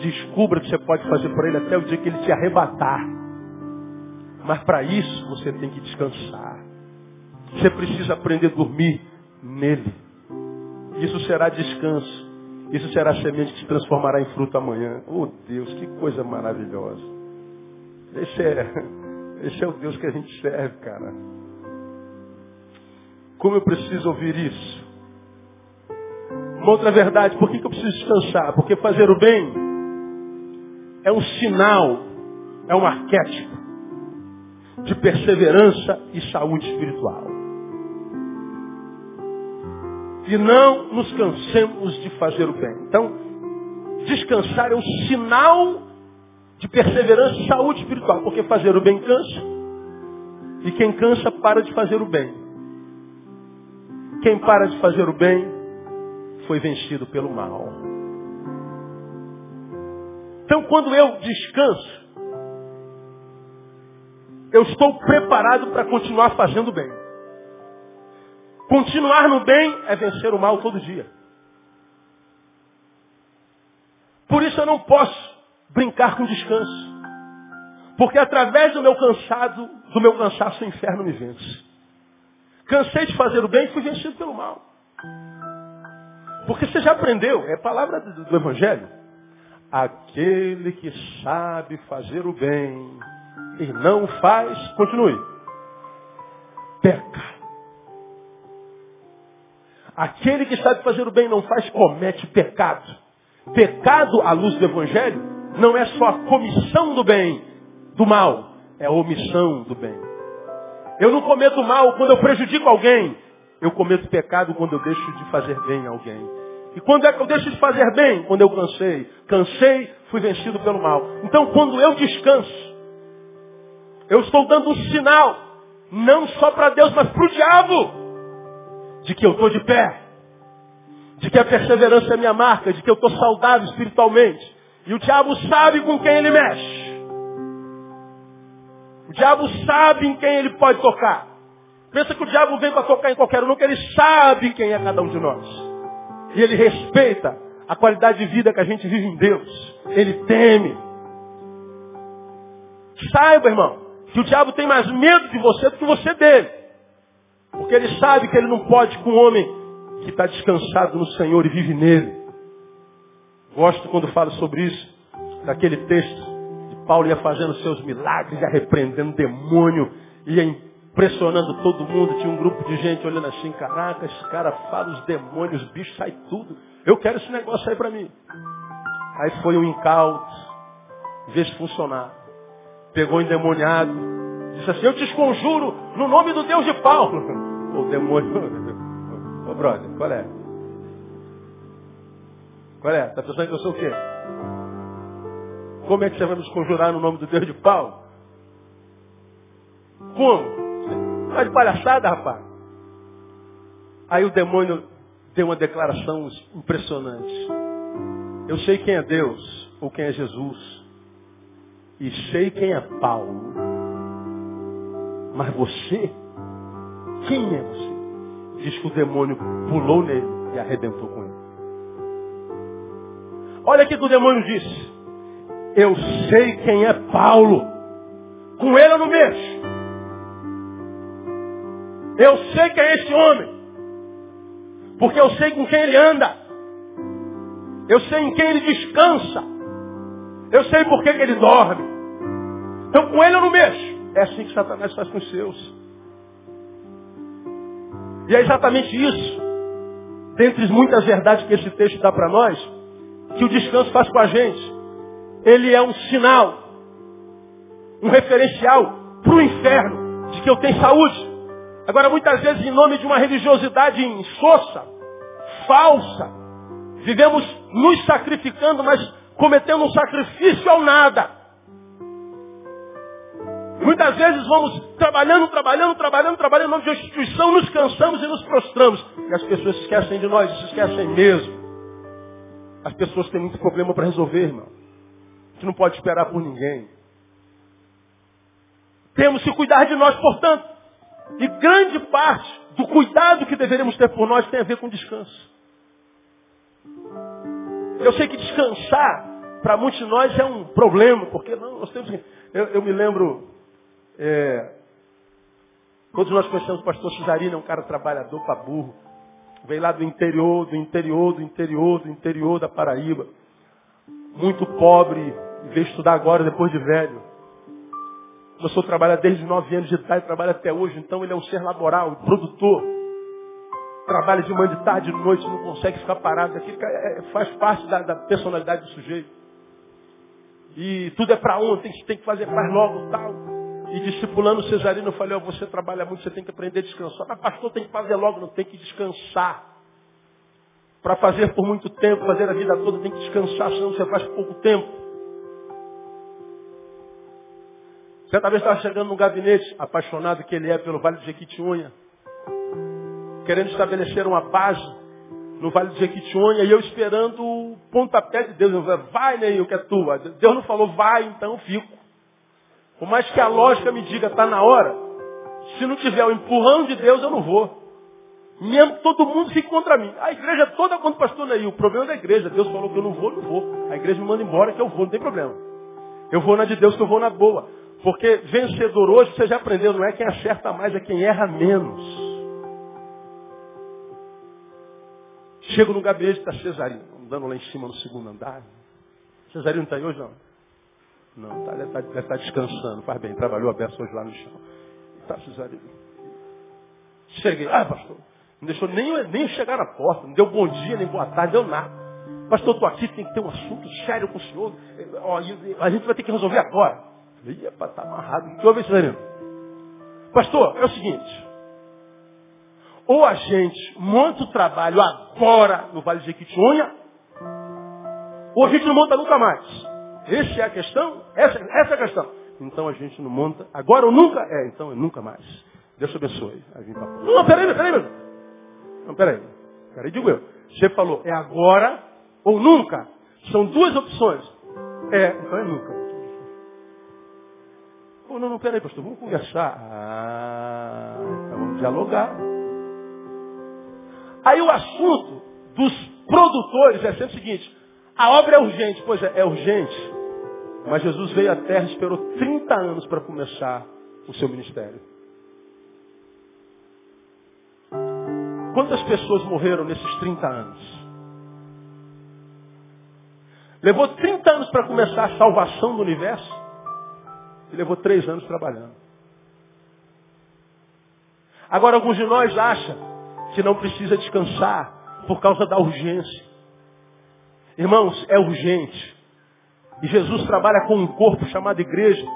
Descubra que você pode fazer por ele até o dia que ele te arrebatar. Mas para isso você tem que descansar. Você precisa aprender a dormir nele. Isso será descanso. Isso será semente que se transformará em fruto amanhã. Oh Deus, que coisa maravilhosa. Esse é, esse é o Deus que a gente serve, cara. Como eu preciso ouvir isso? Uma outra verdade, por que, que eu preciso descansar? Porque fazer o bem é um sinal, é um arquétipo de perseverança e saúde espiritual. E não nos cansemos de fazer o bem. Então, descansar é um sinal de perseverança e saúde espiritual, porque fazer o bem cansa. E quem cansa para de fazer o bem. Quem para de fazer o bem foi vencido pelo mal. Então, quando eu descanso, eu estou preparado para continuar fazendo bem. Continuar no bem é vencer o mal todo dia. Por isso eu não posso brincar com descanso. Porque através do meu cansado, do meu cansaço, o inferno me vence. Cansei de fazer o bem e fui vencido pelo mal. Porque você já aprendeu, é palavra do, do Evangelho. Aquele que sabe fazer o bem e não faz, continue, peca. Aquele que sabe fazer o bem não faz, comete pecado. Pecado, à luz do Evangelho, não é só a comissão do bem, do mal, é a omissão do bem. Eu não cometo mal quando eu prejudico alguém. Eu cometo pecado quando eu deixo de fazer bem a alguém. E quando é que eu deixo de fazer bem? Quando eu cansei. Cansei, fui vencido pelo mal. Então, quando eu descanso, eu estou dando um sinal, não só para Deus, mas para o diabo, de que eu estou de pé, de que a perseverança é minha marca, de que eu estou saudável espiritualmente. E o diabo sabe com quem ele mexe. O diabo sabe em quem ele pode tocar. Pensa que o diabo vem para tocar em qualquer um, não que ele sabe quem é cada um de nós. E ele respeita a qualidade de vida que a gente vive em Deus. Ele teme. Saiba, irmão, que o diabo tem mais medo de você do que você dele. Porque ele sabe que ele não pode com um homem que está descansado no Senhor e vive nele. Gosto quando falo sobre isso, daquele texto de Paulo ia fazendo seus milagres, ia repreendendo demônio, ia pressionando todo mundo. Tinha um grupo de gente olhando assim, caraca, esse cara fala os demônios, os bichos, sai tudo. Eu quero esse negócio aí para mim. Aí foi um incauto, em vez de funcionar. Pegou o endemoniado, Disse assim, eu te esconjuro no nome do Deus de Paulo. O demônio. Ô brother, qual é? Qual é? Está pensando que eu sou o quê? Como é que você vai nos conjurar no nome do Deus de Paulo? Como? Tá de palhaçada, rapaz. Aí o demônio deu uma declaração impressionante. Eu sei quem é Deus ou quem é Jesus. E sei quem é Paulo. Mas você? Quem é você? Diz que o demônio pulou nele e arrebentou com ele. Olha o que o demônio disse. Eu sei quem é Paulo. Com ele eu não mexo. Eu sei quem é esse homem. Porque eu sei com quem ele anda. Eu sei em quem ele descansa. Eu sei por que ele dorme. Então com ele eu não mexo. É assim que Satanás faz com os seus. E é exatamente isso, dentre muitas verdades que esse texto dá para nós, que o descanso faz com a gente ele é um sinal, um referencial para o inferno de que eu tenho saúde. Agora, muitas vezes, em nome de uma religiosidade insossa, falsa, vivemos nos sacrificando, mas cometendo um sacrifício ao nada. Muitas vezes vamos trabalhando, trabalhando, trabalhando, trabalhando em nome de uma instituição, nos cansamos e nos prostramos. E as pessoas esquecem de nós, se esquecem mesmo. As pessoas têm muito problema para resolver, irmão gente não pode esperar por ninguém. Temos que cuidar de nós, portanto. E grande parte do cuidado que deveríamos ter por nós tem a ver com descanso. Eu sei que descansar, para muitos de nós, é um problema, porque não, nós temos eu, eu me lembro, é, todos nós conhecemos o pastor Cesarino, é um cara trabalhador para burro. Veio lá do interior, do interior, do interior, do interior da Paraíba. Muito pobre, veio estudar agora, depois de velho. Começou a trabalhar desde 9 anos de idade, trabalha até hoje, então ele é um ser laboral, produtor. Trabalha de manhã, de tarde, de noite, não consegue ficar parado. Aqui é, faz parte da, da, personalidade do sujeito. E tudo é para ontem, tem que fazer, faz logo tal. E discipulando o Cesarino, eu falei, oh, você trabalha muito, você tem que aprender a descansar. Mas pastor, tem que fazer logo, não tem que descansar. Para fazer por muito tempo, fazer a vida toda, tem que descansar, senão você faz por pouco tempo. Certa vez estava chegando no gabinete, apaixonado que ele é pelo Vale do Jequitinhonha, querendo estabelecer uma base no Vale do Jequitinhonha, e eu esperando o pontapé de Deus. Eu falei, vai, Neil, que é tua. Deus não falou, vai, então fico. Por mais que a lógica me diga, está na hora, se não tiver o empurrão de Deus, eu não vou. Mesmo todo mundo fica contra mim. A igreja toda contra o pastor Neil. O problema é da igreja. Deus falou que eu não vou, não vou. A igreja me manda embora que eu vou, não tem problema. Eu vou na de Deus que eu vou na boa. Porque vencedor hoje, você já aprendeu, não é quem acerta mais, é quem erra menos. Chego no gabinete da Cesarino, andando lá em cima no segundo andar. Cesarino não está aí hoje, não? Não, tá, deve, tá, estar tá descansando. Faz bem, trabalhou a beça hoje lá no chão. Está Cesarino. Cheguei, ah, pastor, não deixou nem, nem chegar na porta, não deu bom dia, nem boa tarde, deu nada. Pastor, estou aqui, tem que ter um assunto sério com o senhor. A gente vai ter que resolver agora. Ia para estar amarrado. Que houve, Cesarino? Pastor, é o seguinte. Ou a gente monta o trabalho agora no Vale de Jequitinhonha, ou a gente não monta nunca mais. Essa é a questão? Essa, essa é a questão. Então a gente não monta agora ou nunca? É, então é nunca mais. Deus abençoe. Aí pra... Não, peraí, peraí, peraí. Não, peraí. Peraí, digo eu. Você falou, é agora ou nunca? São duas opções. É, então é nunca. Pô, não, não, peraí, pastor, vamos conversar. Ah, então vamos dialogar. Aí o assunto dos produtores é sempre o seguinte, a obra é urgente, pois é, é urgente. Mas Jesus veio à terra e esperou 30 anos para começar o seu ministério. Quantas pessoas morreram nesses 30 anos? Levou 30 anos para começar a salvação do universo. E levou três anos trabalhando. Agora, alguns de nós acham que não precisa descansar por causa da urgência. Irmãos, é urgente. E Jesus trabalha com um corpo chamado igreja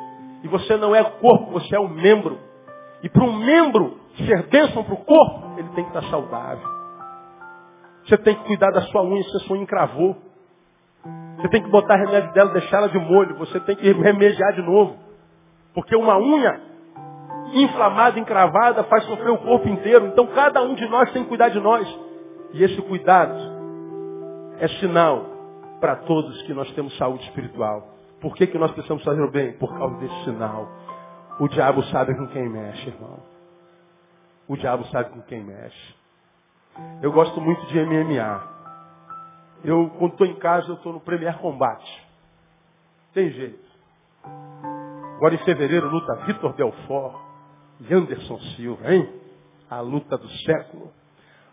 E você não é corpo, você é um membro. E para um membro ser bênção para o corpo, ele tem que estar saudável. Você tem que cuidar da sua unha se a sua unha encravou. Você tem que botar remédio dela, deixar ela de molho. Você tem que remediar de novo. Porque uma unha inflamada, encravada, faz sofrer o corpo inteiro. Então cada um de nós tem que cuidar de nós. E esse cuidado é sinal para todos que nós temos saúde espiritual. Por que, que nós precisamos fazer o bem? Por causa desse sinal. O diabo sabe com quem mexe, irmão. O diabo sabe com quem mexe. Eu gosto muito de MMA. Eu, quando estou em casa, eu estou no Premier Combate. Tem jeito. Agora em fevereiro luta Vitor Belfort e Anderson Silva, hein? A luta do século.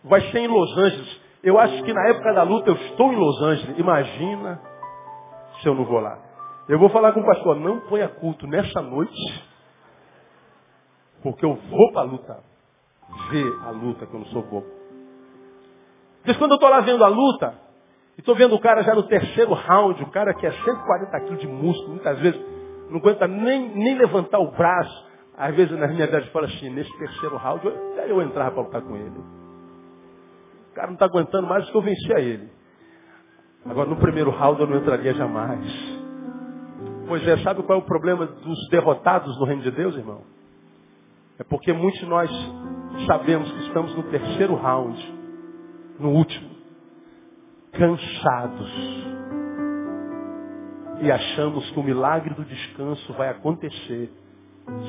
Vai ser em Los Angeles. Eu acho que na época da luta eu estou em Los Angeles. Imagina se eu não vou lá. Eu vou falar com o pastor, não ponha culto nessa noite, porque eu vou para a luta. Ver a luta que eu não sou bobo. Mas quando eu estou lá vendo a luta, e estou vendo o cara já no terceiro round, o cara que é 140 quilos de músculo, muitas vezes não aguenta nem, nem levantar o braço. Às vezes na minha idade fala assim, nesse terceiro round, eu, eu entrava para lutar com ele. Cara não está aguentando mais que eu vencia ele. Agora no primeiro round eu não entraria jamais. Pois é, sabe qual é o problema dos derrotados no reino de Deus, irmão? É porque muitos de nós sabemos que estamos no terceiro round, no último cansados. E achamos que o milagre do descanso vai acontecer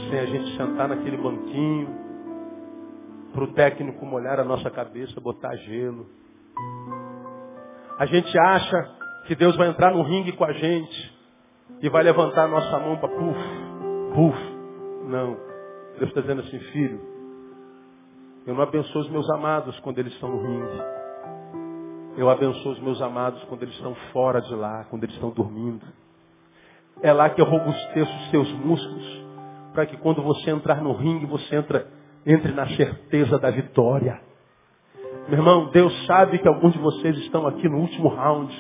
sem a gente sentar naquele banquinho, para o técnico molhar a nossa cabeça, botar gelo. A gente acha que Deus vai entrar no ringue com a gente e vai levantar a nossa mão para puf, puf. Não. Deus está dizendo assim, filho, eu não abençoo os meus amados quando eles estão no ringue. Eu abençoo os meus amados quando eles estão fora de lá, quando eles estão dormindo. É lá que eu robusteço os seus músculos, para que quando você entrar no ringue, você entra, entre na certeza da vitória. Meu irmão, Deus sabe que alguns de vocês estão aqui no último round.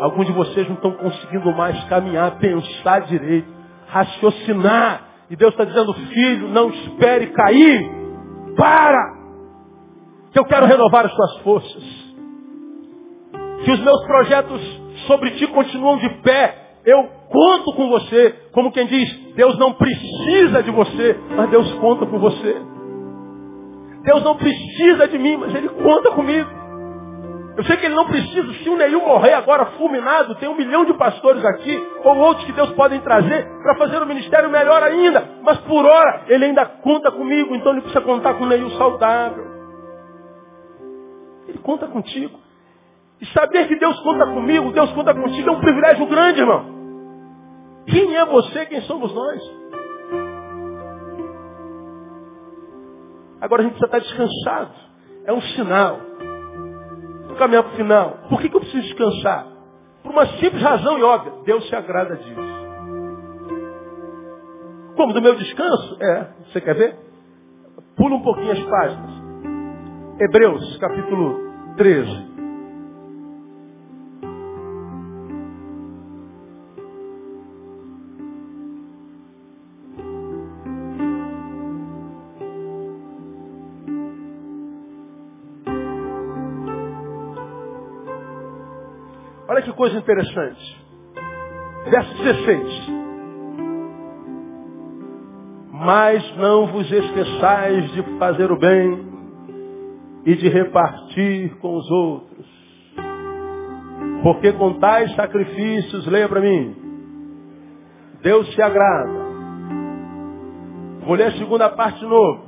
Alguns de vocês não estão conseguindo mais caminhar, pensar direito, raciocinar. E Deus está dizendo, filho, não espere cair. Para! Que eu quero renovar as suas forças que os meus projetos sobre ti continuam de pé. Eu conto com você. Como quem diz, Deus não precisa de você, mas Deus conta com você. Deus não precisa de mim, mas Ele conta comigo. Eu sei que Ele não precisa. Se o Neil morrer agora fulminado, tem um milhão de pastores aqui, ou outros que Deus podem trazer para fazer o ministério melhor ainda. Mas por hora, Ele ainda conta comigo, então Ele precisa contar com o Neil saudável. Ele conta contigo. E saber que Deus conta comigo, Deus conta contigo, é um privilégio grande, irmão. Quem é você, quem somos nós? Agora a gente precisa estar descansado. É um sinal. Vou caminhar para o final. Por que, que eu preciso descansar? Por uma simples razão e óbvia. Deus se agrada disso. Como do meu descanso? É. Você quer ver? Pula um pouquinho as páginas. Hebreus, capítulo 13. Coisa interessante. Verso 16. Mas não vos esqueçais de fazer o bem e de repartir com os outros. Porque com tais sacrifícios, mim, Deus se agrada. Vou ler a segunda parte de novo.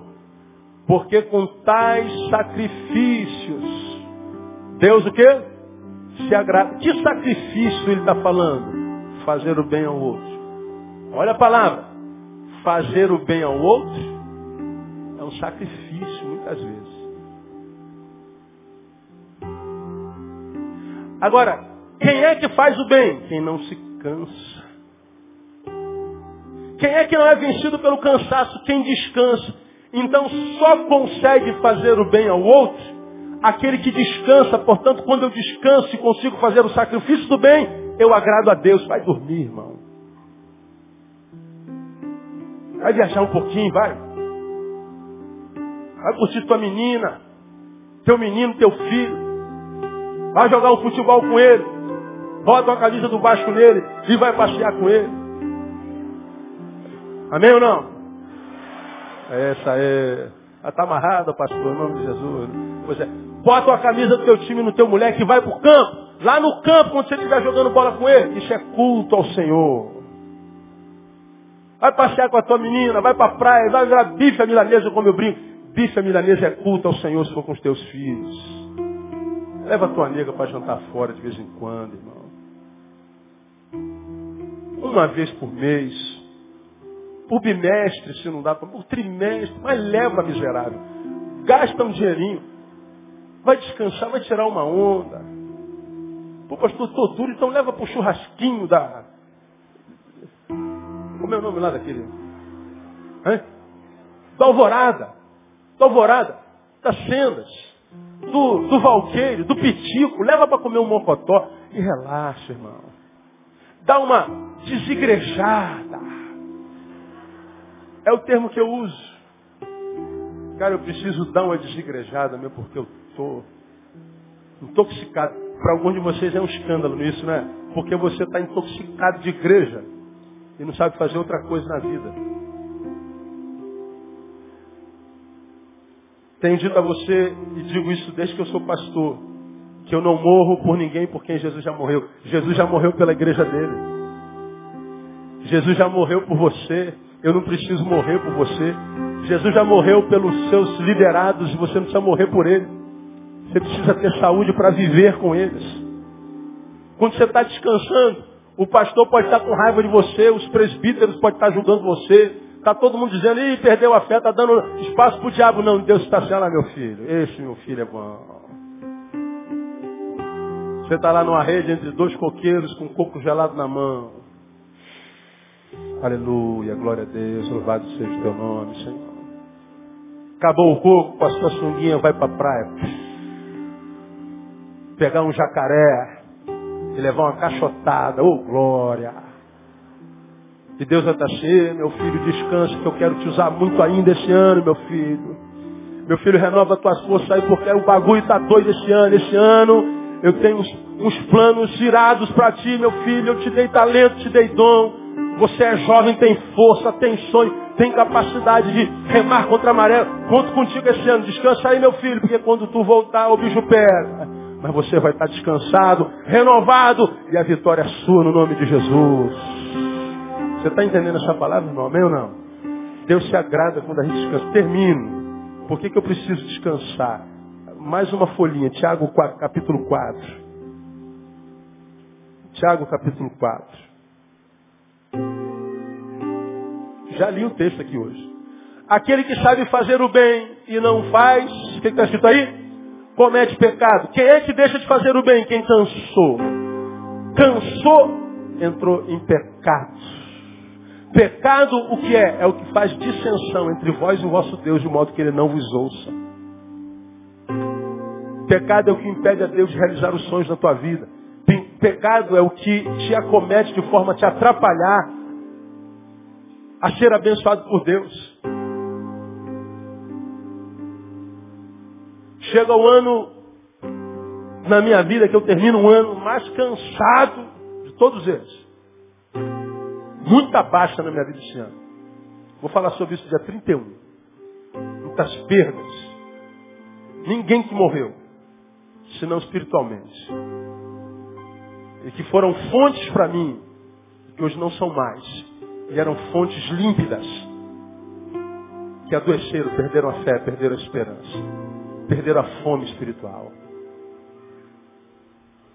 Porque com tais sacrifícios, Deus o quê? Se agrada. Que sacrifício ele está falando? Fazer o bem ao outro. Olha a palavra. Fazer o bem ao outro é um sacrifício, muitas vezes. Agora, quem é que faz o bem? Quem não se cansa. Quem é que não é vencido pelo cansaço? Quem descansa. Então só consegue fazer o bem ao outro aquele que descansa. Portanto, quando eu descanso e consigo fazer o sacrifício do bem, eu agrado a Deus. Vai dormir, irmão. Vai viajar um pouquinho, vai. Vai curtir tua menina, teu menino, teu filho. Vai jogar um futebol com ele. Bota uma camisa do Vasco nele e vai passear com ele. Amém ou não? Essa é. Está amarrada, pastor, em nome de Jesus. Pois é. Bota uma camisa do teu time no teu moleque e vai pro campo. Lá no campo, quando você estiver jogando bola com ele. Isso é culto ao Senhor. Vai passear com a tua menina, vai para a praia, vai virar bife a milanesa, como eu brinco. Bife a milanesa é culto ao Senhor se for com os teus filhos. Leva a tua nega para jantar fora de vez em quando, irmão. Uma vez por mês. Por bimestre, se não dá, por trimestre. Mas leva, miserável. Gasta um dinheirinho. Vai descansar, vai tirar uma onda. Pô, pastor, tô duro, então leva pro churrasquinho da, como é o nome lá daquele? Hã? Da Alvorada. Da Alvorada. Das Sendas. Do, do Valqueire, do Pitico. Leva para comer um mocotó. E relaxa, irmão. Dá uma desigrejada. É o termo que eu uso. Cara, eu preciso dar uma desigrejada, meu, porque eu tô intoxicado. Para alguns de vocês é um escândalo isso, né? Porque você está intoxicado de igreja e não sabe fazer outra coisa na vida. Tenho dito a você, e digo isso desde que eu sou pastor, que eu não morro por ninguém por quem Jesus já morreu. Jesus já morreu pela igreja dele. Jesus já morreu por você. Eu não preciso morrer por você. Jesus já morreu pelos seus liderados e você não precisa morrer por ele. Você precisa ter saúde para viver com eles. Quando você está descansando, o pastor pode estar com raiva de você, os presbíteros podem estar ajudando você. Está todo mundo dizendo, ih, perdeu a fé, está dando espaço para o diabo. Não, Deus está assim, olha meu filho, esse meu filho é bom. Você está lá numa rede entre dois coqueiros com um coco gelado na mão. Aleluia, glória a Deus, louvado seja o teu nome, Senhor. Acabou o coco, pastor sunguinha vai para a praia. Pegar um jacaré, e levar uma cachotada. Ô, oh, glória! E Deus cheio, meu filho, descansa, que eu quero te usar muito ainda esse ano, meu filho. Meu filho, renova as tuas forças aí, porque o bagulho está doido esse ano. Esse ano eu tenho uns, uns planos girados para ti, meu filho. Eu te dei talento, te dei dom. Você é jovem, tem força, tem sonho, tem capacidade de remar contra a maré. Conto contigo esse ano. Descansa aí, meu filho, porque quando tu voltar, o bicho pega mas você vai estar descansado, renovado, e a vitória é sua no nome de Jesus. Você está entendendo essa palavra, irmão? Amém ou não? Deus se agrada quando a gente descansa. Termino. Por que, que eu preciso descansar? Mais uma folhinha, Tiago 4, capítulo 4. Tiago capítulo 4. Já li o texto aqui hoje. Aquele que sabe fazer o bem e não faz, o que está escrito aí? comete pecado. Quem é que deixa de fazer o bem? Quem cansou. Cansou, entrou em pecado. Pecado o que é? É o que faz dissensão entre vós e o vosso Deus, de modo que ele não vos ouça. Pecado é o que impede a Deus de realizar os sonhos na tua vida. Pecado é o que te acomete de forma a te atrapalhar a ser abençoado por Deus. Chega o ano na minha vida que eu termino um ano mais cansado de todos eles. Muita baixa na minha vida esse ano. Vou falar sobre isso dia 31. Muitas perdas. Ninguém que morreu, senão espiritualmente. E que foram fontes para mim, que hoje não são mais. E eram fontes límpidas. Que adoeceram, perderam a fé, perderam a esperança perderam a fome espiritual.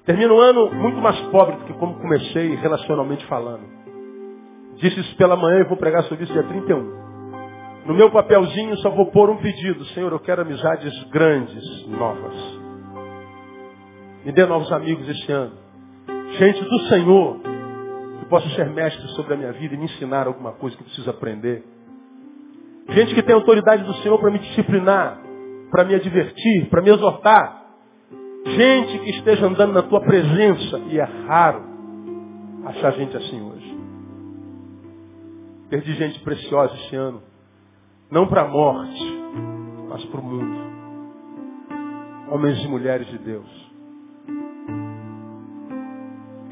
Termino o ano muito mais pobre do que como comecei relacionalmente falando. Disse isso pela manhã e vou pregar sobre isso dia 31. No meu papelzinho só vou pôr um pedido. Senhor, eu quero amizades grandes, novas. Me dê novos amigos este ano. Gente do Senhor, que possa ser mestre sobre a minha vida e me ensinar alguma coisa que preciso aprender. Gente que tem autoridade do Senhor para me disciplinar para me advertir, para me exortar. Gente que esteja andando na tua presença. E é raro achar gente assim hoje. Perdi gente preciosa esse ano. Não para a morte, mas para o mundo. Homens e mulheres de Deus.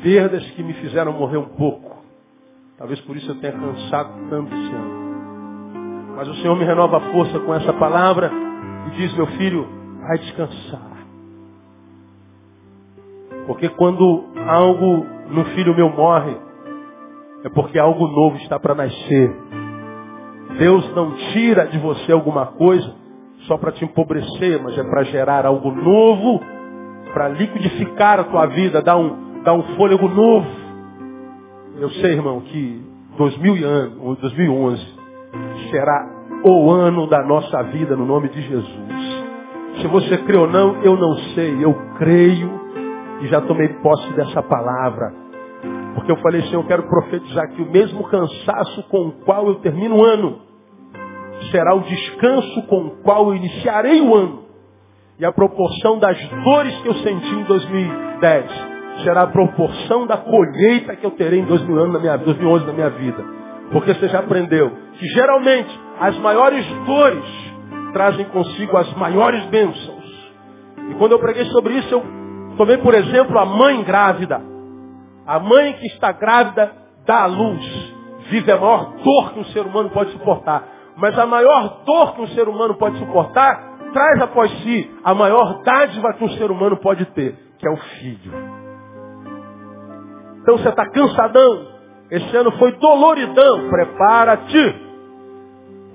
Perdas que me fizeram morrer um pouco. Talvez por isso eu tenha cansado tanto esse ano. Mas o Senhor me renova a força com essa palavra e diz, meu filho, vai descansar. Porque quando algo no filho meu morre, é porque algo novo está para nascer. Deus não tira de você alguma coisa só para te empobrecer, mas é para gerar algo novo, para liquidificar a tua vida, dar um, dar um fôlego novo. Eu sei, irmão, que 2011 será o ano da nossa vida no nome de Jesus. Se você crê ou não, eu não sei. Eu creio e já tomei posse dessa palavra. Porque eu falei, Senhor, eu quero profetizar que o mesmo cansaço com o qual eu termino o ano será o descanso com o qual eu iniciarei o ano. E a proporção das dores que eu senti em 2010 será a proporção da colheita que eu terei em 2011 na minha, 2011 na minha vida. Porque você já aprendeu que geralmente as maiores dores trazem consigo as maiores bênçãos. E quando eu preguei sobre isso, eu tomei por exemplo a mãe grávida. A mãe que está grávida dá à luz. Vive a maior dor que um ser humano pode suportar. Mas a maior dor que um ser humano pode suportar traz após si a maior dádiva que um ser humano pode ter, que é o filho. Então você está cansadão. Esse ano foi doloridão. Prepara-te.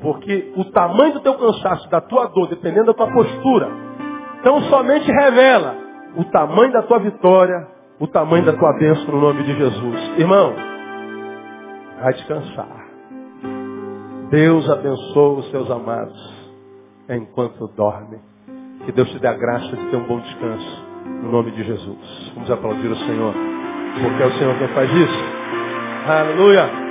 Porque o tamanho do teu cansaço, da tua dor, dependendo da tua postura, tão somente revela o tamanho da tua vitória o tamanho da tua bênção no nome de Jesus. Irmão, vai descansar. Deus abençoe os seus amados enquanto dorme. Que Deus te dê a graça de ter um bom descanso no nome de Jesus. Vamos aplaudir o Senhor, porque é o Senhor quem faz isso. Aleluia.